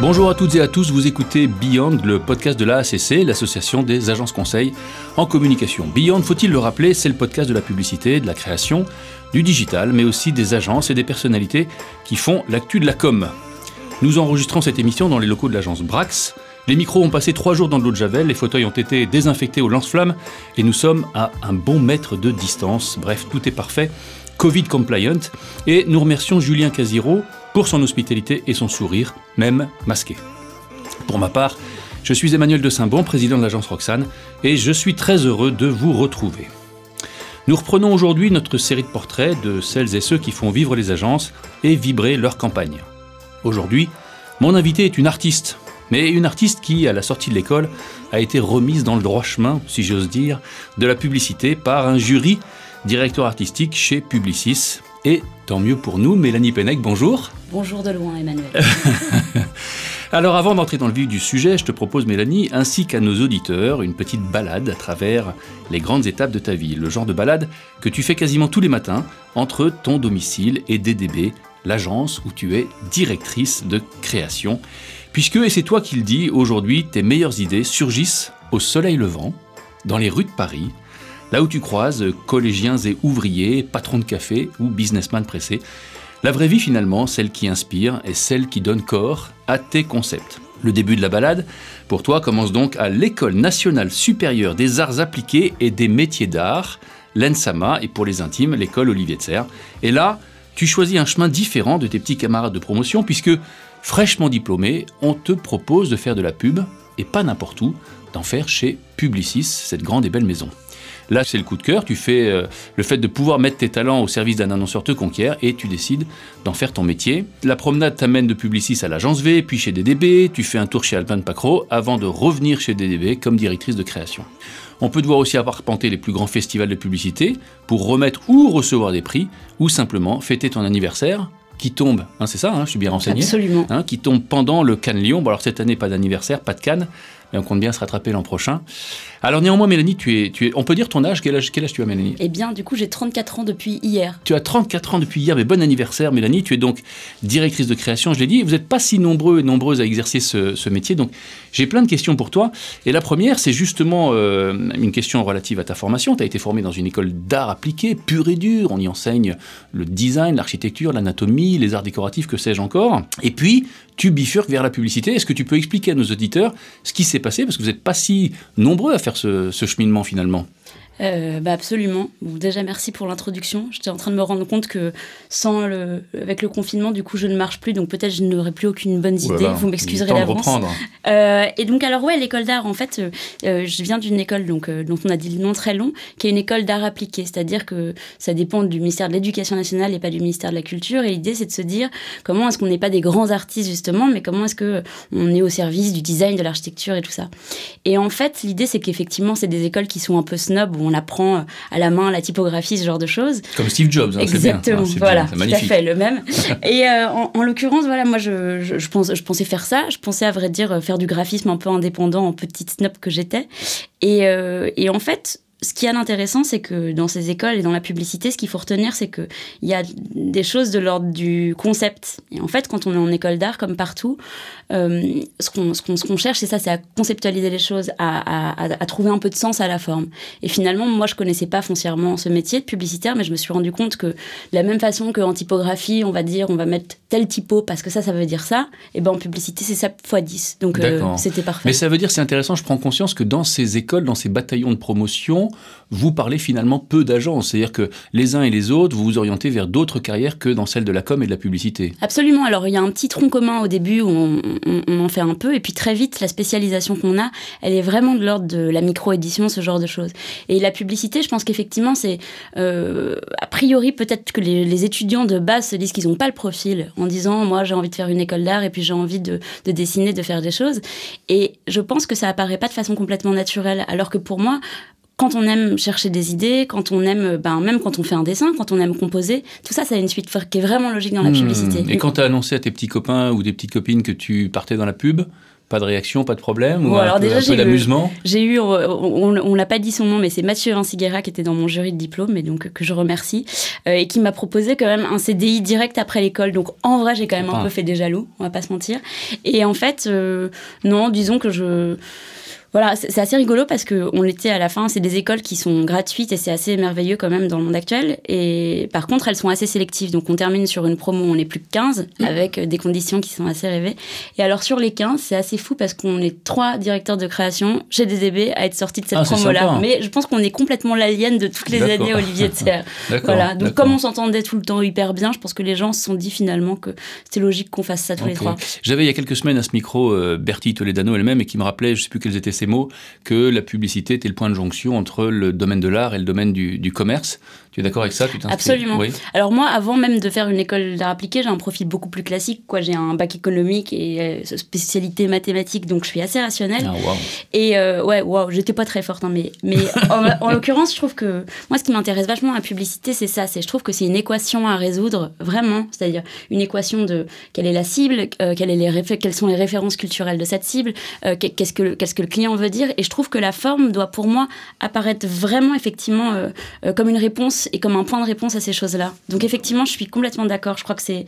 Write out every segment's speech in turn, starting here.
Bonjour à toutes et à tous, vous écoutez Beyond, le podcast de l'AACC, l'association des agences conseils en communication. Beyond, faut-il le rappeler, c'est le podcast de la publicité, de la création, du digital, mais aussi des agences et des personnalités qui font l'actu de la com. Nous enregistrons cette émission dans les locaux de l'agence Brax. Les micros ont passé trois jours dans de l'eau de Javel, les fauteuils ont été désinfectés au lance-flammes et nous sommes à un bon mètre de distance. Bref, tout est parfait, Covid compliant. Et nous remercions Julien Casiro pour son hospitalité et son sourire, même masqué. Pour ma part, je suis Emmanuel de Saint-Bon, président de l'agence Roxane, et je suis très heureux de vous retrouver. Nous reprenons aujourd'hui notre série de portraits de celles et ceux qui font vivre les agences et vibrer leur campagne. Aujourd'hui, mon invité est une artiste, mais une artiste qui, à la sortie de l'école, a été remise dans le droit chemin, si j'ose dire, de la publicité par un jury directeur artistique chez Publicis. Et tant mieux pour nous, Mélanie Pennec, bonjour. Bonjour de loin, Emmanuel. Alors avant d'entrer dans le vif du sujet, je te propose, Mélanie, ainsi qu'à nos auditeurs, une petite balade à travers les grandes étapes de ta vie. Le genre de balade que tu fais quasiment tous les matins entre ton domicile et DDB, l'agence où tu es directrice de création. Puisque, et c'est toi qui le dis, aujourd'hui, tes meilleures idées surgissent au soleil levant, dans les rues de Paris, là où tu croises collégiens et ouvriers, patrons de café ou businessmen pressés. La vraie vie finalement, celle qui inspire et celle qui donne corps à tes concepts. Le début de la balade, pour toi, commence donc à l'École nationale supérieure des arts appliqués et des métiers d'art, l'ENSAMA, et pour les intimes, l'école Olivier de Serre. Et là, tu choisis un chemin différent de tes petits camarades de promotion, puisque, fraîchement diplômé, on te propose de faire de la pub, et pas n'importe où, d'en faire chez Publicis, cette grande et belle maison. Là, c'est le coup de cœur. Tu fais euh, le fait de pouvoir mettre tes talents au service d'un annonceur te conquiert et tu décides d'en faire ton métier. La promenade t'amène de Publicis à l'agence V, puis chez DDB. Tu fais un tour chez Alpin Pacro avant de revenir chez DDB comme directrice de création. On peut te voir aussi arpenter les plus grands festivals de publicité pour remettre ou recevoir des prix ou simplement fêter ton anniversaire qui tombe, hein, c'est ça, hein, je suis bien renseigné, Absolument. Hein, qui tombe pendant le Cannes Lyon. Bon alors cette année pas d'anniversaire, pas de Cannes, mais on compte bien se rattraper l'an prochain. Alors néanmoins, Mélanie, tu es, tu es, on peut dire ton âge quel, âge quel âge tu as, Mélanie? Eh bien, du coup, j'ai 34 ans depuis hier. Tu as 34 ans depuis hier, mais bon anniversaire, Mélanie. Tu es donc directrice de création, je l'ai dit. Vous n'êtes pas si nombreux et nombreuses à exercer ce, ce métier, donc j'ai plein de questions pour toi. Et la première, c'est justement euh, une question relative à ta formation. Tu as été formé dans une école d'art appliqué, pure et dure. On y enseigne le design, l'architecture, l'anatomie, les arts décoratifs, que sais-je encore. Et puis, tu bifurques vers la publicité. Est-ce que tu peux expliquer à nos auditeurs ce qui s'est passé? Parce que vous n'êtes pas si nombreux à faire ce, cheminement finalement. Euh, bah absolument. Bon, déjà, merci pour l'introduction. J'étais en train de me rendre compte que sans le, avec le confinement, du coup, je ne marche plus, donc peut-être je n'aurai plus aucune bonne idée. Voilà, Vous m'excuserez d'avance. Euh, et donc, alors ouais, l'école d'art, en fait, euh, euh, je viens d'une école donc euh, dont on a dit le nom très long, qui est une école d'art appliqué, c'est-à-dire que ça dépend du ministère de l'Éducation nationale et pas du ministère de la Culture. Et l'idée, c'est de se dire comment est-ce qu'on n'est pas des grands artistes justement, mais comment est-ce que on est au service du design, de l'architecture et tout ça. Et en fait, l'idée, c'est qu'effectivement, c'est des écoles qui sont un peu snob où on apprend à la main la typographie, ce genre de choses. Comme Steve Jobs, hein, bien. Exactement, Ah, voilà, bien, tout à fait, le même. Et euh, en, en l'occurrence, voilà, moi, je, je, je, pense, je pensais faire ça. Je pensais, à vrai dire, faire du graphisme un peu indépendant, en petite snob que j'étais. Et, euh, et en fait, ce qui est intéressant, c'est que dans ces écoles et dans la publicité, ce qu'il faut retenir, c'est qu'il y a des choses de l'ordre du concept. Et en fait, quand on est en école d'art, comme partout, euh, ce qu'on ce qu'on ce qu'on cherche, c'est ça, c'est à conceptualiser les choses, à, à, à, trouver un peu de sens à la forme. Et finalement, moi, je connaissais pas foncièrement ce métier de publicitaire, mais je me suis rendu compte que de la même façon qu'en typographie, on va dire, on va mettre tel typo parce que ça, ça veut dire ça, et ben en publicité, c'est ça x 10. Donc euh, c'était parfait. Mais ça veut dire, c'est intéressant, je prends conscience que dans ces écoles, dans ces bataillons de promotion, vous parlez finalement peu d'agences. C'est-à-dire que les uns et les autres, vous vous orientez vers d'autres carrières que dans celle de la com et de la publicité. Absolument. Alors, il y a un petit tronc commun au début où on, en fait un peu, et puis très vite, la spécialisation qu'on a, elle est vraiment de l'ordre de la micro-édition, ce genre de choses. Et la publicité, je pense qu'effectivement, c'est euh, a priori peut-être que les, les étudiants de base se disent qu'ils n'ont pas le profil, en disant moi j'ai envie de faire une école d'art et puis j'ai envie de, de dessiner, de faire des choses. Et je pense que ça apparaît pas de façon complètement naturelle, alors que pour moi, quand on aime chercher des idées, quand on aime, ben, même quand on fait un dessin, quand on aime composer, tout ça, ça a une suite qui est vraiment logique dans la hmm. publicité. Et quand tu as annoncé à tes petits copains ou des petites copines que tu partais dans la pub, pas de réaction, pas de problème ou alors déjà, peu d'amusement J'ai eu, on, on, l'a pas dit son nom, mais c'est Mathieu Vinciguera qui était dans mon jury de diplôme, et donc que je remercie, euh, et qui m'a proposé quand même un CDI direct après l'école. Donc en vrai, j'ai quand même un peu fait des jaloux, on va pas se mentir. Et en fait, euh, non, disons que je voilà, c'est assez rigolo parce qu'on était à la fin, c'est des écoles qui sont gratuites et c'est assez merveilleux quand même dans le monde actuel. Et par contre, elles sont assez sélectives. Donc on termine sur une promo, on n'est plus que 15 mmh. avec des conditions qui sont assez rêvées. Et alors sur les 15, c'est assez fou parce qu'on est trois directeurs de création chez DDB à être sortis de cette ah, promo-là. Mais je pense qu'on est complètement l'alien de toutes les années Olivier de Serre. voilà. Donc comme on s'entendait tout le temps hyper bien, je pense que les gens se sont dit finalement que c'était logique qu'on fasse ça tous les trois. J'avais il y a quelques semaines à ce micro euh, Bertie Toledano elle-même et qui me rappelait, je sais plus quels étaient ces mots, que la publicité était le point de jonction entre le domaine de l'art et le domaine du, commerce. Tu es d'accord avec ça Absolument. Alors moi, avant même de faire une école d'art appliqué, j'ai un profil beaucoup plus classique. Quoi. J'ai un bac économique et euh, spécialité mathématique, donc je suis assez rationnelle. Ah, Et euh, ouais, waouh, j'étais pas très forte, hein, mais, mais en, l'occurrence, je trouve que moi, ce qui m'intéresse vachement à la publicité, c'est ça. C'est je trouve que c'est une équation à résoudre vraiment, c'est-à-dire une équation de quelle est la cible, euh, est les quelles sont les références culturelles de cette cible, qu'est-ce que qu'est-ce que le client veut dire et je trouve que la forme doit pour moi apparaître vraiment effectivement comme une réponse et comme un point de réponse à ces choses-là. Donc effectivement, je suis complètement d'accord. Je crois que c'est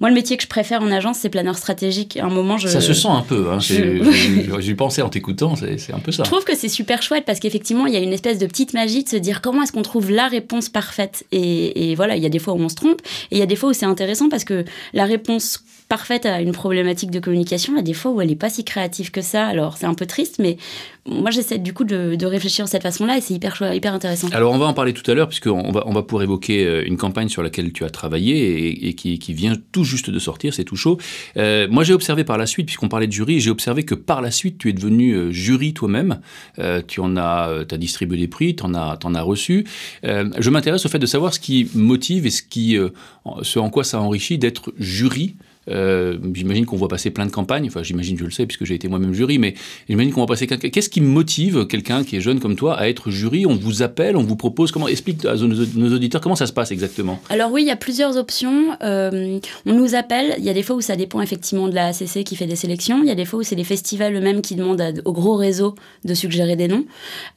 moi le métier que je préfère en agence, c'est planeur stratégique. À un moment, je... ça se sent un peu. Hein, J'y pensais en t'écoutant, c'est un peu ça. Je trouve que c'est super chouette parce qu'effectivement, il y a une espèce de petite magie de se dire comment est-ce qu'on trouve la réponse parfaite. Et, et voilà, il y a des fois où on se trompe et il y a des fois où c'est intéressant parce que la réponse parfaite à une problématique de communication, a des fois où elle n'est pas si créative que ça. Alors c'est un peu triste, mais moi, j'essaie du coup de, réfléchir de cette façon-là et c'est hyper, hyper intéressant. Alors, on va en parler tout à l'heure, puisqu'on va, on va pouvoir évoquer euh, une campagne sur laquelle tu as travaillé et, qui, vient tout juste de sortir, c'est tout chaud. Euh, moi, j'ai observé par la suite, puisqu'on parlait de jury, j'ai observé que par la suite, tu es devenu euh, jury toi-même. tu en as, as distribué des prix, tu en as, en as reçu. je m'intéresse au fait de savoir ce qui motive et ce, qui, ce en quoi ça enrichit d'être jury euh, j'imagine qu'on voit passer plein de campagnes. Enfin, j'imagine, je le sais, puisque j'ai été moi-même jury, mais j'imagine qu'on va passer. Qu'est-ce qui motive quelqu'un qui est jeune comme toi à être jury? On vous appelle, on vous propose. Comment? Explique à nos auditeurs comment ça se passe exactement. Alors, oui, il y a plusieurs options. Euh, on nous appelle. Il y a des fois où ça dépend effectivement de la ACC qui fait des sélections. Il y a des fois où c'est les festivals eux-mêmes qui demandent au gros réseau de suggérer des noms.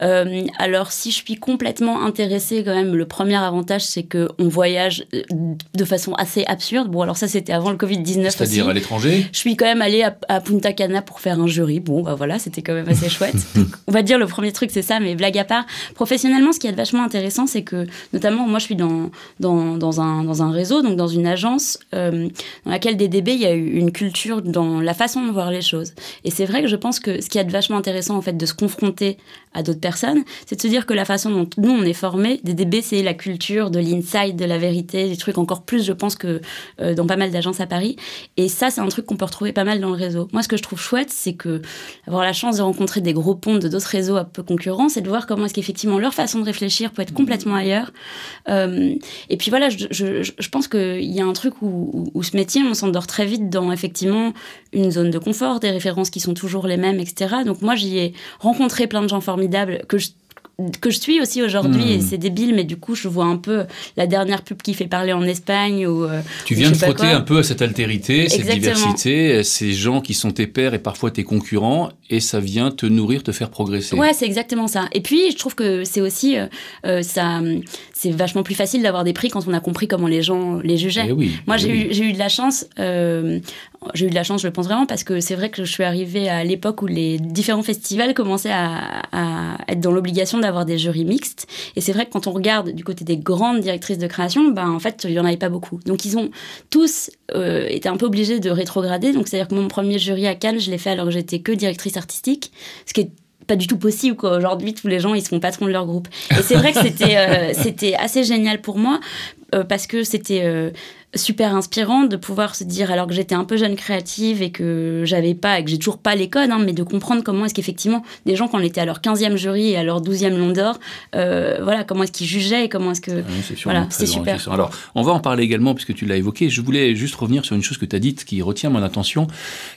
Euh, alors, si je suis complètement intéressée, quand même, le premier avantage, c'est qu'on voyage de façon assez absurde. Bon, alors ça, c'était avant le Covid-19 c'est-à-dire à l'étranger Je suis quand même allée à, Punta Cana pour faire un jury. Bon, bah voilà, c'était quand même assez chouette. on va dire le premier truc, c'est ça, mais blague à part. Professionnellement, ce qui est vachement intéressant, c'est que, notamment, moi, je suis dans, dans, dans, un, dans un réseau, donc dans une agence euh, dans laquelle DDB, il y a eu une culture dans la façon de voir les choses. Et c'est vrai que je pense que ce qui est vachement intéressant, en fait, de se confronter à d'autres personnes, c'est de se dire que la façon dont nous, on est formés, DDB, c'est la culture de l'inside, de la vérité, du truc encore plus, je pense, que euh, dans pas mal d'agences à Paris. Et ça, c'est un truc qu'on peut retrouver pas mal dans le réseau. Moi, ce que je trouve chouette, c'est que avoir la chance de rencontrer des gros ponts de d'autres réseaux un peu concurrents, c'est de voir comment est-ce qu'effectivement leur façon de réfléchir peut être complètement ailleurs. Euh, et puis voilà, je, je, je pense qu'il y a un truc où, où, ce métier, on s'endort très vite dans effectivement une zone de confort, des références qui sont toujours les mêmes, etc. Donc moi, j'y ai rencontré plein de gens formidables que je que je suis aussi aujourd'hui. Et hmm. c'est débile mais du coup je vois un peu la dernière pub qui fait parler en Espagne ou euh, tu viens de frotter un peu à cette altérité cette diversité ces gens qui sont tes pairs et parfois tes concurrents et ça vient te nourrir te faire progresser. Ouais c'est exactement ça. Et puis je trouve que c'est aussi euh, euh, ça c'est vachement plus facile d'avoir des prix quand on a compris comment les gens les jugeaient. Eh oui, moi eh j'ai eu, eu de la chance j'ai eu de la chance, je le pense vraiment, parce que c'est vrai que je suis arrivée à l'époque où les différents festivals commençaient à, être dans l'obligation d'avoir des jurys mixtes. Et c'est vrai que quand on regarde du côté des grandes directrices de création, ben, en fait, il n'y en avait pas beaucoup. Donc ils ont tous euh, été un peu obligés de rétrograder. Donc c'est-à-dire que mon premier jury à Cannes, je l'ai fait alors que j'étais que directrice artistique, ce qui est pas du tout possible quoi. Aujourd'hui, tous les gens ils se font patrons de leur groupe. Et c'est vrai que c'était euh, c'était assez génial pour moi parce que c'était super inspirant de pouvoir se dire, alors que j'étais un peu jeune créative et que j'avais pas, et que j'ai toujours pas les codes, hein, mais de comprendre comment est-ce qu'effectivement, des gens, quand on était à leur 15e jury et à leur 12e Long d'Or, euh, voilà, comment est-ce qu'ils jugeaient et comment est-ce que. Ah voilà, c'est super. Alors, on va en parler également, puisque tu l'as évoqué. Je voulais juste revenir sur une chose que tu as dite qui retient mon attention.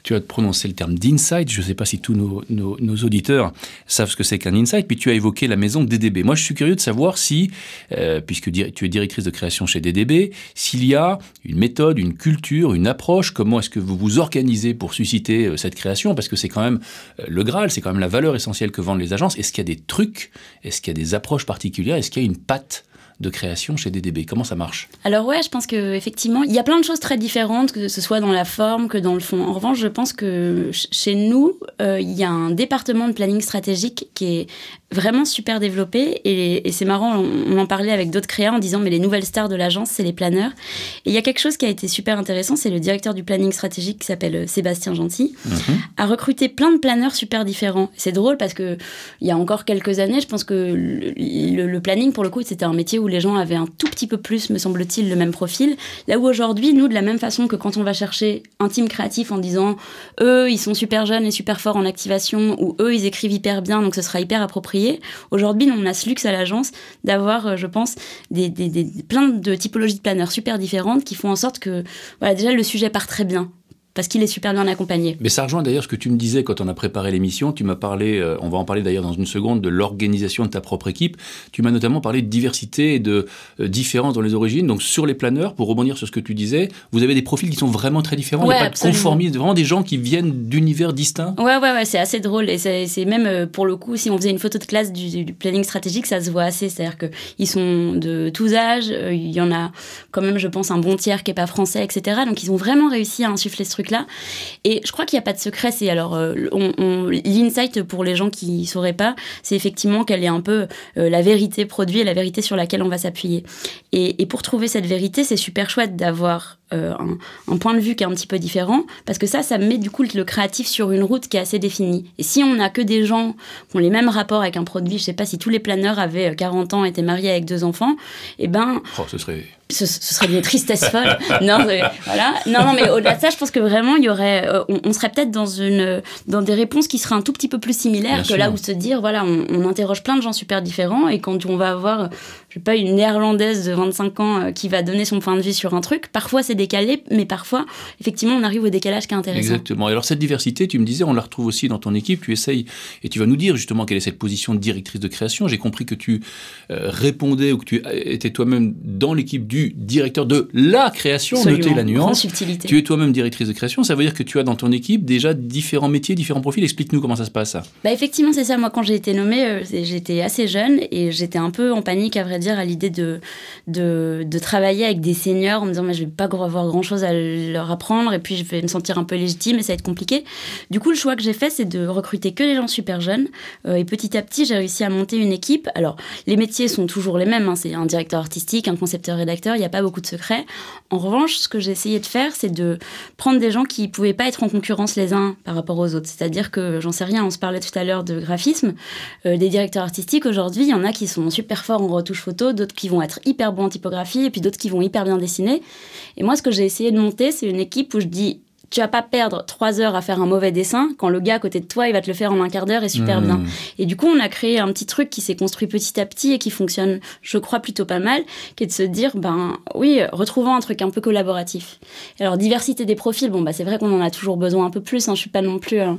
Tu as prononcé le terme d'insight. Je ne sais pas si tous nos, nos, auditeurs savent ce que c'est qu'un insight. Puis tu as évoqué la maison DDB. Moi, je suis curieux de savoir si, euh, puisque tu es directrice de création chez DDB, s'il y a une méthode, une culture, une approche. Comment est-ce que vous vous organisez pour susciter euh, cette création? Parce que c'est quand même euh, le Graal, c'est quand même la valeur essentielle que vendent les agences. Est-ce qu'il y a des trucs? Est-ce qu'il y a des approches particulières? Est-ce qu'il y a une patte de création chez DDB Comment ça marche? Alors ouais, je pense que effectivement, il y a plein de choses très différentes, que ce soit dans la forme que dans le fond. En revanche, je pense que chez nous, euh, il y a un département de planning stratégique qui est vraiment super développé. Et, c'est marrant, on, en parlait avec d'autres créas en disant, mais les nouvelles stars de l'agence, c'est les planeurs. Et il y a quelque chose qui a été super intéressant, c'est le directeur du planning stratégique qui s'appelle euh, Sébastien Gentil, mhm. a recruté plein de planeurs super différents. C'est drôle parce que il y a encore quelques années, je pense que le, planning, pour le coup, c'était un métier où les gens avaient un tout petit peu plus, me semble-t-il, le même profil. Là où aujourd'hui, nous, de la même façon que quand on va chercher un team créatif en disant, eux, ils sont super jeunes et super forts en activation, ou eux, ils écrivent hyper bien, donc ce sera hyper approprié Aujourd'hui, on a ce luxe à l'agence d'avoir, euh, je pense, des, plein de typologies de planeurs super différentes qui font en sorte que, déjà, le sujet part très bien parce qu'il est super bien accompagné. Mais ça rejoint d'ailleurs ce que tu me disais quand on a préparé l'émission. Tu m'as parlé, euh, on va en parler d'ailleurs dans une seconde, de l'organisation de ta propre équipe. Tu m'as notamment parlé de diversité et de euh, différence dans les origines. Donc sur les planeurs, pour rebondir sur ce que tu disais, vous avez des profils qui sont vraiment très différents. Il n'y a pas de conformisme, vraiment des gens qui viennent d'univers distincts. Ouais, ouais, ouais, c'est assez drôle. Et c'est même euh, pour le coup, si on faisait une photo de classe du, planning stratégique, ça se voit assez. C'est-à-dire qu'ils sont de tous âges. Il y en a quand même, je pense, un bon tiers qui n'est pas français, etc. Donc ils ont vraiment réussi à insuffler ce là Et je crois qu'il n'y a pas de secret. C'est alors, euh, l'insight pour les gens qui ne sauraient pas, c'est effectivement qu'elle est un peu euh, la vérité produit et la vérité sur laquelle on va s'appuyer. Et, pour trouver cette vérité, c'est super chouette d'avoir euh, un, point de vue qui est un petit peu différent, parce que ça, ça met du coup le créatif sur une route qui est assez définie. Et si on n'a que des gens qui ont les mêmes rapports avec un produit, je sais pas si tous les planeurs avaient 40 ans, étaient mariés avec deux enfants, et eh ben... Oh, ce serait ce, serait une tristesse folle. non, voilà. Non, non, mais au-delà de ça, je pense que vraiment, il y aurait, euh, on, serait peut-être dans une, dans des réponses qui seraient un tout petit peu plus similaires que là où se dire, voilà, on, interroge plein de gens super différents et quand on va avoir, je sais pas, une néerlandaise de 25 ans euh, qui va donner son point de vue sur un truc, parfois c'est décalé, mais parfois, effectivement, on arrive au décalage qui est intéressant. Exactement. Et alors cette diversité, tu me disais, on la retrouve aussi dans ton équipe. Tu essayes et tu vas nous dire justement quelle est cette position de directrice de création. J'ai compris que tu euh, répondais ou que tu étais toi-même dans l'équipe du directeur de la création. Notez la nuance. Subtilité. Tu es toi-même directrice de création. Ça veut dire que tu as dans ton équipe déjà différents métiers, différents profils. Explique-nous comment ça se passe. Bah effectivement, c'est ça. Moi, quand j'ai été nommée, euh, j'étais assez jeune et j'étais un peu en panique, à vrai dire, à l'idée de, de, travailler avec des seniors en me disant, mais je vais pas avoir grand chose à leur apprendre et puis je vais me sentir un peu légitime et ça va être compliqué. Du coup, le choix que j'ai fait, c'est de recruter que les gens super jeunes. Euh, et petit à petit, j'ai réussi à monter une équipe. Alors, les métiers sont toujours les mêmes. Hein. C'est un directeur artistique, un concepteur-rédacteur. Il n'y a pas beaucoup de secrets. En revanche, ce que j'ai essayé de faire, c'est de prendre des gens qui ne pouvaient pas être en concurrence les uns par rapport aux autres. C'est-à-dire que, j'en sais rien, on se parlait tout à l'heure de graphisme. Euh, des directeurs artistiques, aujourd'hui, il y en a qui sont super forts en retouche photo, d'autres qui vont être hyper bons en typographie, et puis d'autres qui vont hyper bien dessiner. Et moi, ce que j'ai essayé de monter, c'est une équipe où je dis tu vas pas perdre trois heures à faire un mauvais dessin quand le gars à côté de toi, il va te le faire en un quart d'heure et super hmm. bien. Et du coup, on a créé un petit truc qui s'est construit petit à petit et qui fonctionne, je crois, plutôt pas mal, qui est de se dire, ben oui, retrouvons un truc un peu collaboratif. Alors, diversité des profils, bon, bah c'est vrai qu'on en a toujours besoin un peu plus. Hein, je suis pas non plus euh,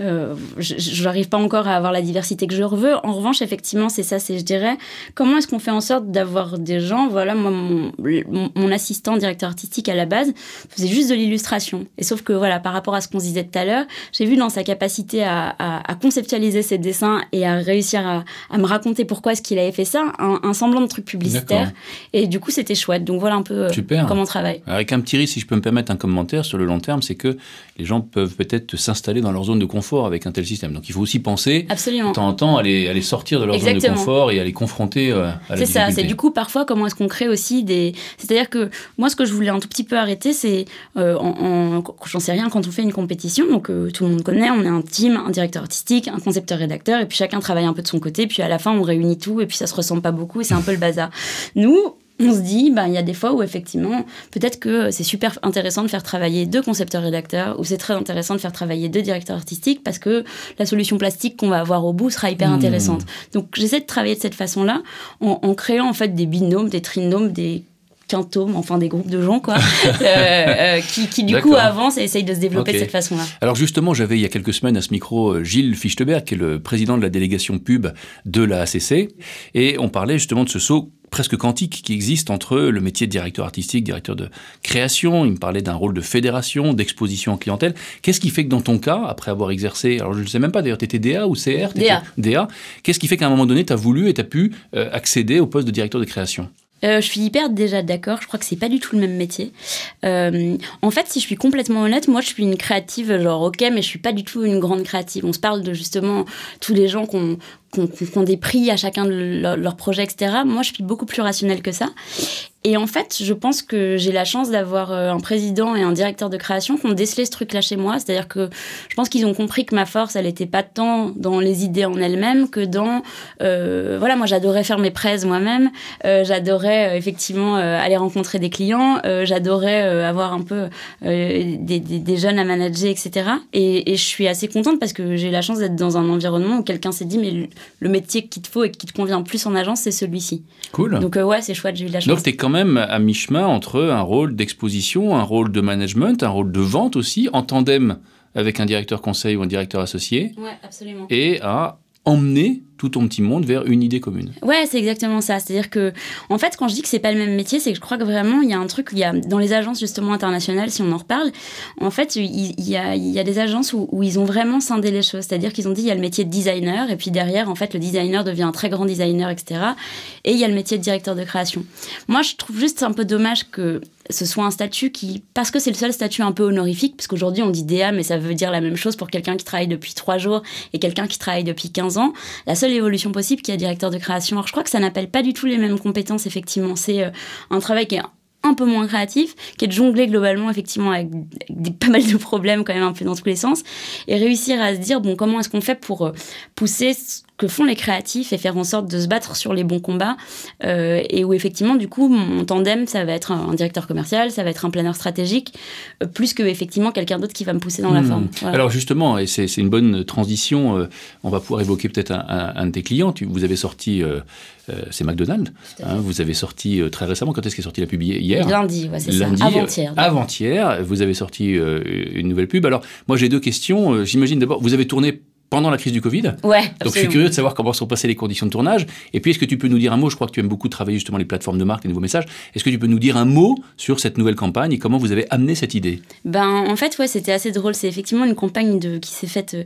euh, je n'arrive pas encore à avoir la diversité que je veux. En revanche, effectivement, c'est ça, c'est, je dirais, comment est-ce qu'on fait en sorte d'avoir des gens, voilà, moi, mon, mon, assistant directeur artistique à la base faisait juste de l'illustration. Et sauf que, voilà, par rapport à ce qu'on disait tout à l'heure, j'ai vu dans sa capacité à, à, conceptualiser ses dessins et à réussir à, à me raconter pourquoi est-ce qu'il avait fait ça, un, semblant de truc publicitaire. Et du coup, c'était chouette. Donc voilà un peu euh, comment on travaille. Avec un petit risque, si je peux me permettre un commentaire sur le long terme, c'est que les gens peuvent peut-être s'installer dans leur zone de confort fort avec un tel système. Donc il faut aussi penser Absolument. de temps en temps à les, sortir de leur zone de confort et à les confronter euh, à la C'est ça, c'est du coup parfois comment est-ce qu'on crée aussi des... C'est-à-dire que moi ce que je voulais un tout petit peu arrêter, c'est, euh, en, j'en sais rien, quand on fait une compétition, donc euh, tout le monde connaît, on est un team, un directeur artistique, un concepteur-rédacteur, et puis chacun travaille un peu de son côté, puis à la fin on réunit tout, et puis ça se ressemble pas beaucoup, et c'est un peu le bazar. Nous, on se dit, ben, il y a des fois où effectivement, peut-être que c'est super intéressant de faire travailler deux concepteurs-rédacteurs, ou c'est très intéressant de faire travailler deux directeurs artistiques, parce que la solution plastique qu'on va avoir au bout sera hyper hmm. intéressante. Donc j'essaie de travailler de cette façon-là, en, en, créant en fait des binômes, des trinômes, des quintomes, enfin des groupes de gens, quoi, euh, euh, qui, qui, du coup avancent et essayent de se développer de cette façon-là. Alors justement, j'avais il y a quelques semaines à ce micro euh, Gilles Fichteberg, qui est le président de la délégation pub de la ACC, et on parlait justement de ce saut presque quantique qui existe entre le métier de directeur artistique, directeur de création. Il me parlait d'un rôle de fédération, d'exposition en clientèle. Qu'est-ce qui fait que dans ton cas, après avoir exercé, alors je ne sais même pas d'ailleurs, tu étais DA ou CR DA. DA. Qu'est-ce qui fait qu'à un moment donné, tu as voulu et tu as pu accéder au poste de directeur de création? Euh, je suis hyper déjà d'accord. Je crois que c'est pas du tout le même métier. Euh, en fait, si je suis complètement honnête, moi, je suis une créative, genre ok, mais je suis pas du tout une grande créative. On se parle de justement tous les gens qu'on qui ont, des prix à chacun de leurs projets, etc. Moi, je suis beaucoup plus rationnelle que ça. Et en fait, je pense que j'ai la chance d'avoir euh, un président et un directeur de création qui ont décelé ce truc-là chez moi. C'est-à-dire que je pense qu'ils ont compris que ma force, elle n'était pas tant dans les idées en elles-mêmes que dans... Euh, voilà, moi, j'adorais faire mes presses moi-même. Euh, j'adorais effectivement aller rencontrer des clients. j'adorais avoir un peu des, jeunes à manager, etc. Et, je suis assez contente parce que j'ai la chance d'être dans un environnement où quelqu'un s'est dit, le métier qu'il te faut et qui te convient plus en agence, c'est celui-ci. Cool. Donc, ouais, c'est chouette, j'ai eu la chance. Donc, tu es quand même à mi-chemin entre un rôle d'exposition, un rôle de management, un rôle de vente aussi, en tandem avec un directeur conseil ou un directeur associé. Ouais, absolument. Et à emmener tout ton petit monde vers une idée commune. Ouais, c'est exactement ça. C'est-à-dire que, en fait, quand je dis que c'est pas le même métier, c'est que je crois que vraiment, il y a un truc, il y a, dans les agences justement internationales, si on en reparle, en fait, il, y, a, des agences où, ils ont vraiment scindé les choses. C'est-à-dire qu'ils ont dit, il y a le métier de designer, et puis derrière, en fait, le designer devient un très grand designer, etc. Et il y a le métier de directeur de création. Moi, je trouve juste un peu dommage que ce soit un statut qui, parce que c'est le seul statut un peu honorifique, parce qu'aujourd'hui on dit DA, mais ça veut dire la même chose pour quelqu'un qui travaille depuis trois jours et quelqu'un qui travaille depuis 15 ans. Seule évolution possible qui est directeur de création. Alors je crois que ça n'appelle pas du tout les mêmes compétences, effectivement. C'est euh, un travail qui est un peu moins créatif, qui est de jongler globalement effectivement avec, pas mal de problèmes quand même un peu dans tous les sens, et réussir à se dire bon comment est-ce qu'on fait pour euh, pousser que font les créatifs et faire en sorte de se battre sur les bons combats. Euh, et où effectivement, du coup, mon tandem, ça va être un, directeur commercial, ça va être un planeur stratégique, euh, plus que effectivement quelqu'un d'autre qui va me pousser dans la hmm. forme. Alors justement, et c'est une bonne transition, euh, on va pouvoir évoquer peut-être un, de tes clients. Tu, vous avez sorti, c'est McDonald's, hein, vous avez sorti très récemment, quand est-ce qu'il est sorti la pub Hier? Lundi, ouais, c'est ça. Avant-hier. Avant-hier, vous avez sorti une nouvelle pub. Alors moi j'ai deux questions. J'imagine d'abord, vous avez tourné pendant la crise du Covid. Ouais, Donc je suis curieux de savoir comment sont passées les conditions de tournage. Et puis est-ce que tu peux nous dire un mot? Je crois que tu aimes beaucoup travailler justement les plateformes de marque, les nouveaux messages. Est-ce que tu peux nous dire un mot sur cette nouvelle campagne et comment vous avez amené cette idée? Ben en fait ouais c'était assez drôle. C'est effectivement une campagne de, qui s'est faite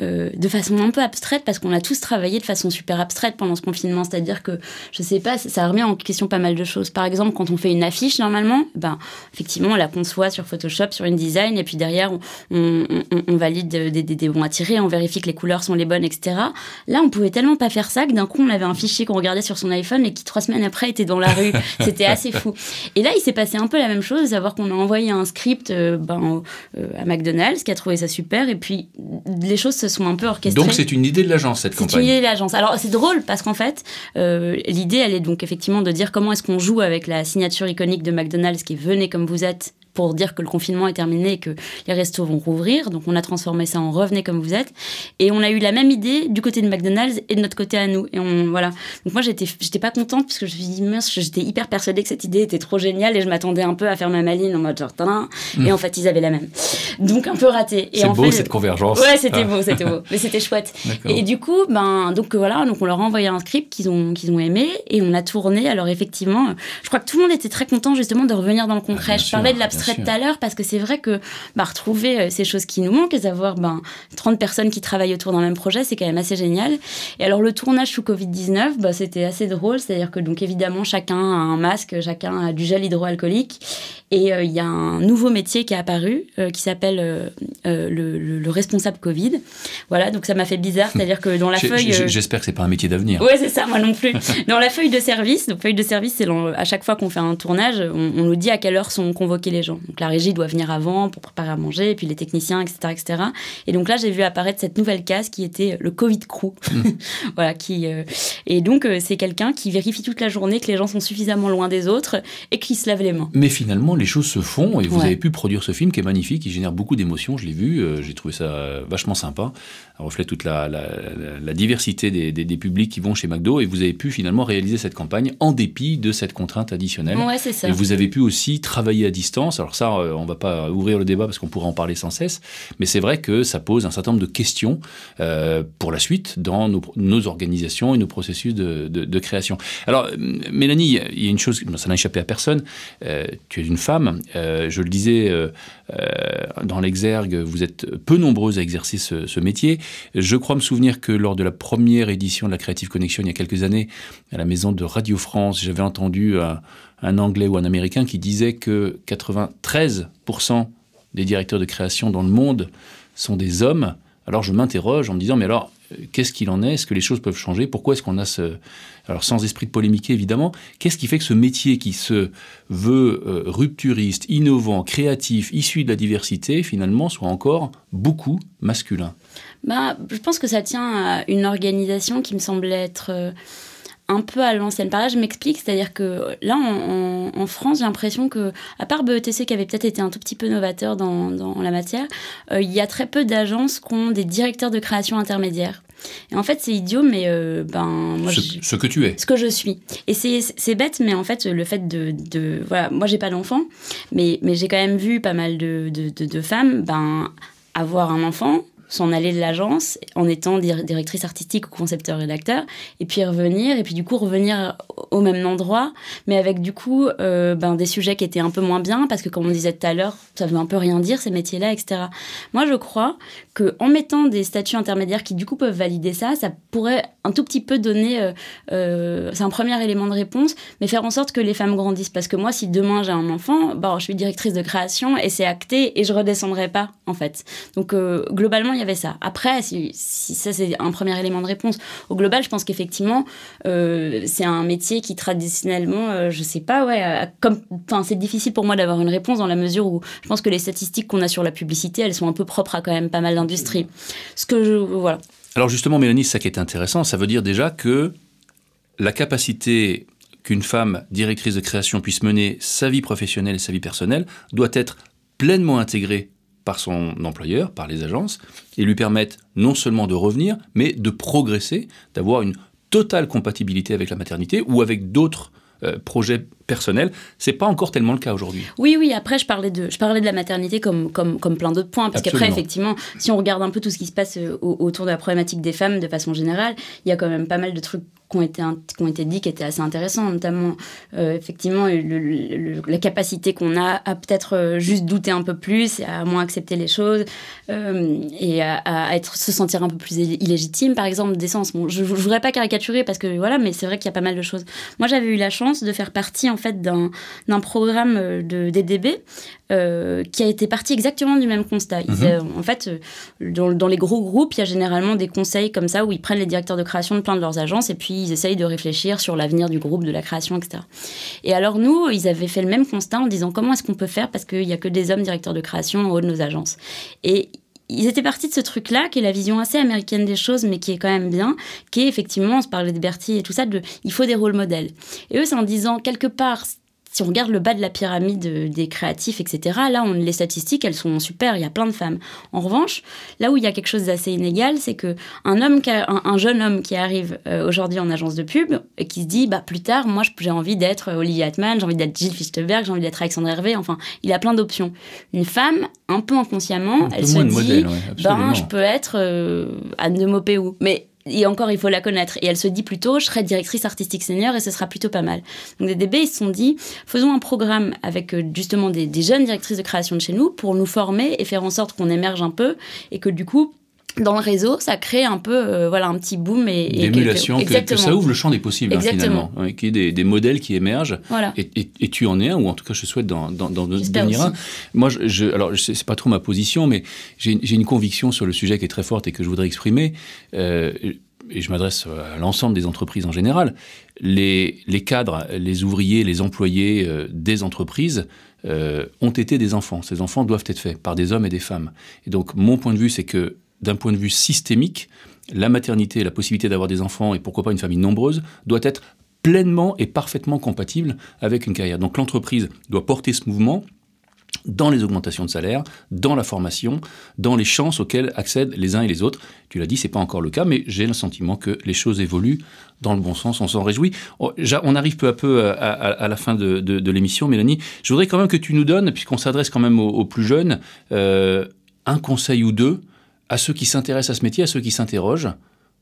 euh, de façon un peu abstraite parce qu'on a tous travaillé de façon super abstraite pendant ce confinement. C'est-à-dire que je sais pas, ça remet en question pas mal de choses. Par exemple quand on fait une affiche normalement, ben effectivement on la conçoit sur Photoshop, sur InDesign et puis derrière on, on, valide des, des bons à tirer, on vérifie que les couleurs sont les bonnes etc. Là, on pouvait tellement pas faire ça que d'un coup, on avait un fichier qu'on regardait sur son iPhone et qui trois semaines après était dans la rue. C'était assez fou. Et là, il s'est passé un peu la même chose, à savoir qu'on a envoyé un script euh, ben, euh, à McDonald's qui a trouvé ça super et puis les choses se sont un peu orchestrées. Donc c'est une idée de l'agence cette campagne. C'est une idée de l'agence. Alors c'est drôle parce qu'en fait, euh, l'idée elle est donc effectivement de dire comment est-ce qu'on joue avec la signature iconique de McDonald's qui est venez comme vous êtes pour dire que le confinement est terminé et que les restos vont rouvrir. Donc on a transformé ça en revenez comme vous êtes. Et on a eu la même idée du côté de McDonald's et de notre côté à nous. Et on, voilà. Donc moi j'étais, j'étais pas contente parce que je me suis dit mince, j'étais hyper persuadée que cette idée était trop géniale et je m'attendais un peu à faire ma maline en mode genre et mm. en fait ils avaient la même. Donc un peu raté. C'est beau cette convergence. Ouais, c'était beau, c'était beau. Mais c'était chouette. Et du coup, ben donc voilà, donc on leur a envoyé un script qu'ils ont qu'ils ont aimé et on a tourné. Alors effectivement, je crois que tout le monde était très content justement de revenir dans le concret. Ah, je parlais de tout à l'heure parce que c'est vrai que bah, retrouver euh, ces choses qui nous manquent et d'avoir ben, 30 personnes qui travaillent autour d'un même projet, c'est quand même assez génial. Et alors le tournage sous Covid-19, bah, c'était assez drôle, c'est-à-dire que donc évidemment chacun a un masque, chacun a du gel hydroalcoolique et euh, il y a un nouveau métier qui est apparu euh, qui s'appelle le, responsable Covid. Voilà, donc ça m'a fait bizarre, c'est-à-dire que dans la feuille... J'espère que c'est pas un métier d'avenir. Oui, c'est ça, moi non plus. dans la feuille de service, donc feuille de service, c'est à chaque fois qu'on fait un tournage, on, on nous dit à quelle heure sont convoqués les gens. Gens. Donc la régie doit venir avant pour préparer à manger, et puis les techniciens, etc. etc. Et donc là, j'ai vu apparaître cette nouvelle case qui était le Covid crew. Mm. voilà, qui, euh, et donc, euh, c'est quelqu'un qui vérifie toute la journée que les gens sont suffisamment loin des autres et qui se lave les mains. Mais finalement, les choses se font, et vous avez pu produire ce film qui est magnifique, qui génère beaucoup d'émotions, je l'ai vu, j'ai trouvé ça vachement sympa. Ça reflète toute la, la, diversité des, des, publics qui vont chez McDo, et vous avez pu finalement réaliser cette campagne en dépit de cette contrainte additionnelle. Ouais, c'est ça. Et vous avez pu aussi travailler à distance. Alors ça, euh, on ne va pas ouvrir le débat parce qu'on pourra en parler sans cesse, mais c'est vrai que ça pose un certain nombre de questions euh, pour la suite dans nos, organisations et nos processus de, création. Alors, Mélanie, il y a une chose, ça n'a échappé à personne, euh, tu es une femme, je le disais dans l'exergue, vous êtes peu nombreuses à exercer ce, ce métier. Je crois me souvenir que lors de la première édition de la Creative Connection il y a quelques années, à la maison de Radio France, j'avais entendu un, Anglais ou un Américain qui disait que 93% des directeurs de création dans le monde sont des hommes. Alors je m'interroge en me disant, mais alors, qu'est-ce qu'il en est? Est-ce que les choses peuvent changer? Pourquoi est-ce qu'on a ce... Alors sans esprit de polémique évidemment, qu'est-ce qui fait que ce métier qui se veut euh, rupturiste, innovant, créatif, issu de la diversité, finalement, soit encore beaucoup masculin? Bah, Je pense que ça tient à une organisation qui me semble être... Euh, un peu à l'ancienne. Par là, je m'explique, c'est-à-dire que là, en, France, j'ai l'impression que, à part BETC qui avait peut-être été un tout petit peu novateur dans, dans la matière, euh, il y a très peu d'agences qui ont des directeurs de création intermédiaires. Et en fait, c'est idiot, mais euh, ben moi, ce, que tu es, ce que je suis. Et c'est bête, mais en fait, le fait de, de voilà, moi j'ai pas d'enfant, mais mais j'ai quand même vu pas mal de, de, de femmes, ben avoir un enfant, s'en aller de l'agence en étant directrice artistique ou concepteur rédacteur et puis revenir et puis du coup revenir au même endroit mais avec du coup euh, ben, des sujets qui étaient un peu moins bien parce que comme on disait tout à l'heure ça veut un peu rien dire ces métiers là etc moi je crois que en mettant des statuts intermédiaires qui du coup peuvent valider ça ça pourrait un tout petit peu donner euh, euh, c'est un premier élément de réponse mais faire en sorte que les femmes grandissent. Parce que moi si demain j'ai un enfant bon je suis directrice de création et c'est acté et je redescendrai pas en fait. Donc globalement il Après, si, ça c'est un premier élément de réponse, au global, je pense qu'effectivement, euh, c'est un métier qui traditionnellement, euh, je sais pas, ouais, comme, enfin, c'est difficile pour moi d'avoir une réponse dans la mesure où je pense que les statistiques qu'on a sur la publicité, elles sont un peu propres à quand même pas mal d'industries. Ce que je, voilà. Alors justement, Mélanie, ça qui est intéressant, ça veut dire déjà que la capacité qu'une femme directrice de création puisse mener sa vie professionnelle et sa vie personnelle doit être pleinement intégrée par son employeur, par les agences, et lui permettent non seulement de revenir, mais de progresser, d'avoir une totale compatibilité avec la maternité ou avec d'autres euh, projets personnels. C'est pas encore tellement le cas aujourd'hui. Oui, oui. Après, je parlais de, je parlais de la maternité comme, comme, comme plein d'autres points. Parce qu'après, effectivement, si on regarde un peu tout ce qui se passe euh, autour de la problématique des femmes de façon générale, il y a quand même pas mal de trucs qui ont été, qui ont été dit qui étaient assez intéressants, notamment euh, effectivement la capacité qu'on a à peut-être euh, juste douter un peu plus, et à moins accepter les choses euh, et à, être, se sentir un peu plus illégitime, par exemple, d'essence. Bon, je ne voudrais pas caricaturer parce que voilà, mais c'est vrai qu'il y a pas mal de choses. Moi, j'avais eu la chance de faire partie en fait d'un programme de DDB qui a été parti exactement du même constat. Mhm. en fait, dans, dans les gros groupes, il y a généralement des conseils comme ça où ils prennent les directeurs de création de plein de leurs agences et puis ils essayent de réfléchir sur l'avenir du groupe, de la création, etc. Et alors nous, ils avaient fait le même constat en disant comment est-ce qu'on peut faire parce qu'il n'y a que des hommes directeurs de création en haut de nos agences? Et ils étaient partis de ce truc-là, qui est la vision assez américaine des choses, mais qui est quand même bien, qui est effectivement, on se parlait de Bertie et tout ça, de, il faut des rôles modèles. Et eux, c'est en disant, quelque part, si on regarde le bas de la pyramide des créatifs, etc., là, on, les statistiques, elles sont super, il y a plein de femmes. En revanche, là où il y a quelque chose d'assez inégal, c'est que un, homme un, jeune homme qui arrive euh, aujourd'hui en agence de pub et qui se dit, bah, plus tard, moi, j'ai envie d'être Olivier Atman, j'ai envie d'être Gilles Fichtenberg, j'ai envie d'être Alexandre Hervé, enfin, il a plein d'options. Une femme, un peu inconsciemment, elle se dit, ben, je peux être euh, Anne de Maupeou. Mais et encore, il faut la connaître. Et elle se dit plutôt, je serai directrice artistique senior et ce sera plutôt pas mal. Donc des DB, ils se sont dit, faisons un programme avec euh, justement des, des jeunes directrices de création de chez nous pour nous former et faire en sorte qu'on émerge un peu et que du coup, dans le réseau, ça crée un peu euh, voilà un petit boom et, d'émulation que, ça ouvre le champ des possibles hein, finalement, hein, qu'il y ait des, des, modèles qui émergent. Voilà. Et, et, tu en es un ou en tout cas je souhaite dans, dans, dans devenir un. Moi, je, je alors c'est pas trop ma position, mais j'ai une conviction sur le sujet qui est très forte et que je voudrais exprimer. Euh, et je m'adresse à l'ensemble des entreprises en général, les, les, cadres, les ouvriers, les employés euh, des entreprises euh, ont été des enfants. Ces enfants doivent être faits par des hommes et des femmes. Et donc mon point de vue, c'est que d'un point de vue systémique, la maternité, la possibilité d'avoir des enfants et pourquoi pas une famille nombreuse doit être pleinement et parfaitement compatible avec une carrière. Donc l'entreprise doit porter ce mouvement dans les augmentations de salaire, dans la formation, dans les chances auxquelles accèdent les uns et les autres. Tu l'as dit, c'est pas encore le cas, mais j'ai le sentiment que les choses évoluent dans le bon sens. On s'en réjouit. Oh, on arrive peu à peu à, la fin de, l'émission, Mélanie. Je voudrais quand même que tu nous donnes, puisqu'on s'adresse quand même aux, plus jeunes, euh, un conseil ou deux à ceux qui s'intéressent à ce métier, à ceux qui s'interrogent.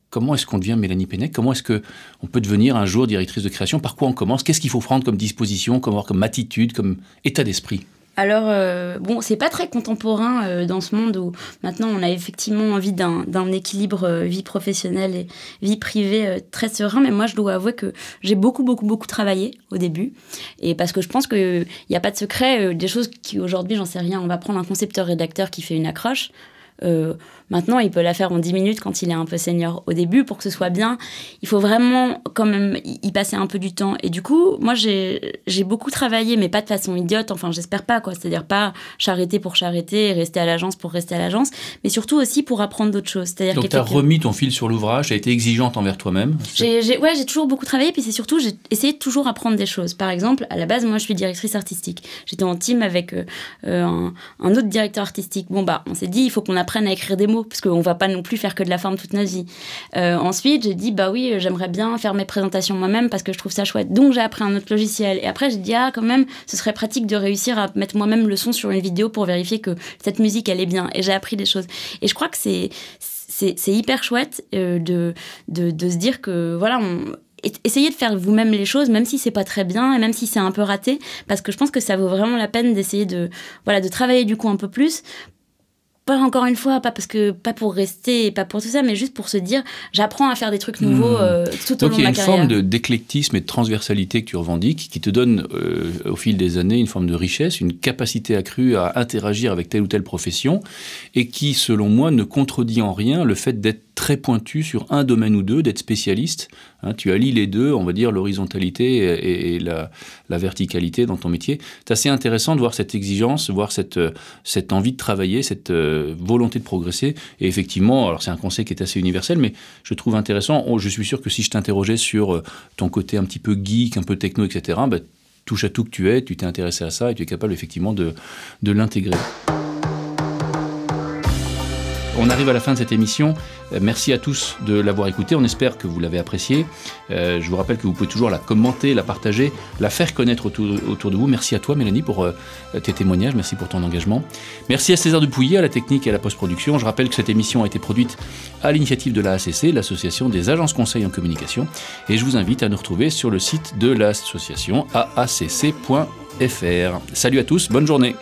Comment est-ce qu'on devient Mélanie Pennec Comment est-ce qu'on peut devenir un jour directrice de création? Par quoi on commence? Qu'est-ce qu'il faut prendre comme disposition, comme, comme attitude, comme état d'esprit? Alors, euh, bon, c'est pas très contemporain euh, dans ce monde où maintenant on a effectivement envie d'un équilibre euh, vie professionnelle et vie privée très serein, mais moi je dois avouer que j'ai beaucoup, beaucoup, beaucoup travaillé au début. Et parce que je pense qu'il n'y a pas de secret, des choses qui aujourd'hui, j'en sais rien, on va prendre un concepteur-rédacteur qui fait une accroche. Maintenant, il peut la faire en 10 minutes quand il est un peu senior. Au début, pour que ce soit bien, il faut vraiment quand même y passer un peu du temps. Et du coup, moi, j'ai beaucoup travaillé, mais pas de façon idiote. Enfin, j'espère pas, quoi. C'est-à-dire pas charreter pour charreter et rester à l'agence pour rester à l'agence, mais surtout aussi pour apprendre d'autres choses. Donc, tu as remis ton fil sur l'ouvrage, tu as été exigeante envers toi-même Ouais, j'ai toujours beaucoup travaillé, puis c'est surtout, j'ai essayé de toujours apprendre des choses. Par exemple, à la base, moi, je suis directrice artistique. J'étais en team avec euh, euh, un, un autre directeur artistique. Bon, bah, on s'est dit, il faut qu'on apprenne à écrire des mots parce qu'on va pas non plus faire que de la forme toute vie. Euh, ensuite, j'ai dit, bah oui, j'aimerais bien faire mes présentations moi-même parce que je trouve ça chouette. Donc, j'ai appris un autre logiciel. Et après, j'ai dit, ah, quand même, ce serait pratique de réussir à mettre moi-même le son sur une vidéo pour vérifier que cette musique, elle est bien. Et j'ai appris des choses. Et je crois que c'est c'est hyper chouette euh, de, de, de, se dire que voilà essayez de faire vous-même les choses, même si c'est pas très bien et même si c'est un peu raté, parce que je pense que ça vaut vraiment la peine d'essayer de, voilà, de travailler du coup un peu plus pas encore une fois, pas parce que pas pour rester, pas pour tout ça, mais juste pour se dire, j'apprends à faire des trucs nouveaux hmm. euh, tout au long de ma carrière. Donc il y a une forme d'éclectisme et de transversalité que tu revendiques, qui te donne euh, au fil des années une forme de richesse, une capacité accrue à interagir avec telle ou telle profession, et qui, selon moi, ne contredit en rien le fait d'être très pointu sur un domaine ou deux, d'être spécialiste. Hein, tu allies les deux, on va dire l'horizontalité et, la, verticalité dans ton métier. C'est assez intéressant de voir cette exigence, voir cette, cette envie de travailler, cette euh, volonté de progresser. Et effectivement, alors c'est un conseil qui est assez universel, mais je trouve intéressant. Oh, je suis sûr que si je t'interrogeais sur euh, ton côté un petit peu geek, un peu techno, etc., bah, touche à tout que tu es, tu t'es intéressé à ça et tu es capable effectivement de, de l'intégrer. On arrive à la fin de cette émission. Euh, merci à tous de l'avoir écouté. On espère que vous l'avez apprécié. Euh, je vous rappelle que vous pouvez toujours la commenter, la partager, la faire connaître autour, de vous. Merci à toi, Mélanie, pour euh, tes témoignages. Merci pour ton engagement. Merci à César Dupouillet, à la technique et à la post-production. Je rappelle que cette émission a été produite à l'initiative de la ACC, l'Association des agences conseils en communication. Et je vous invite à nous retrouver sur le site de l'association aacc.fr. Salut à tous, bonne journée.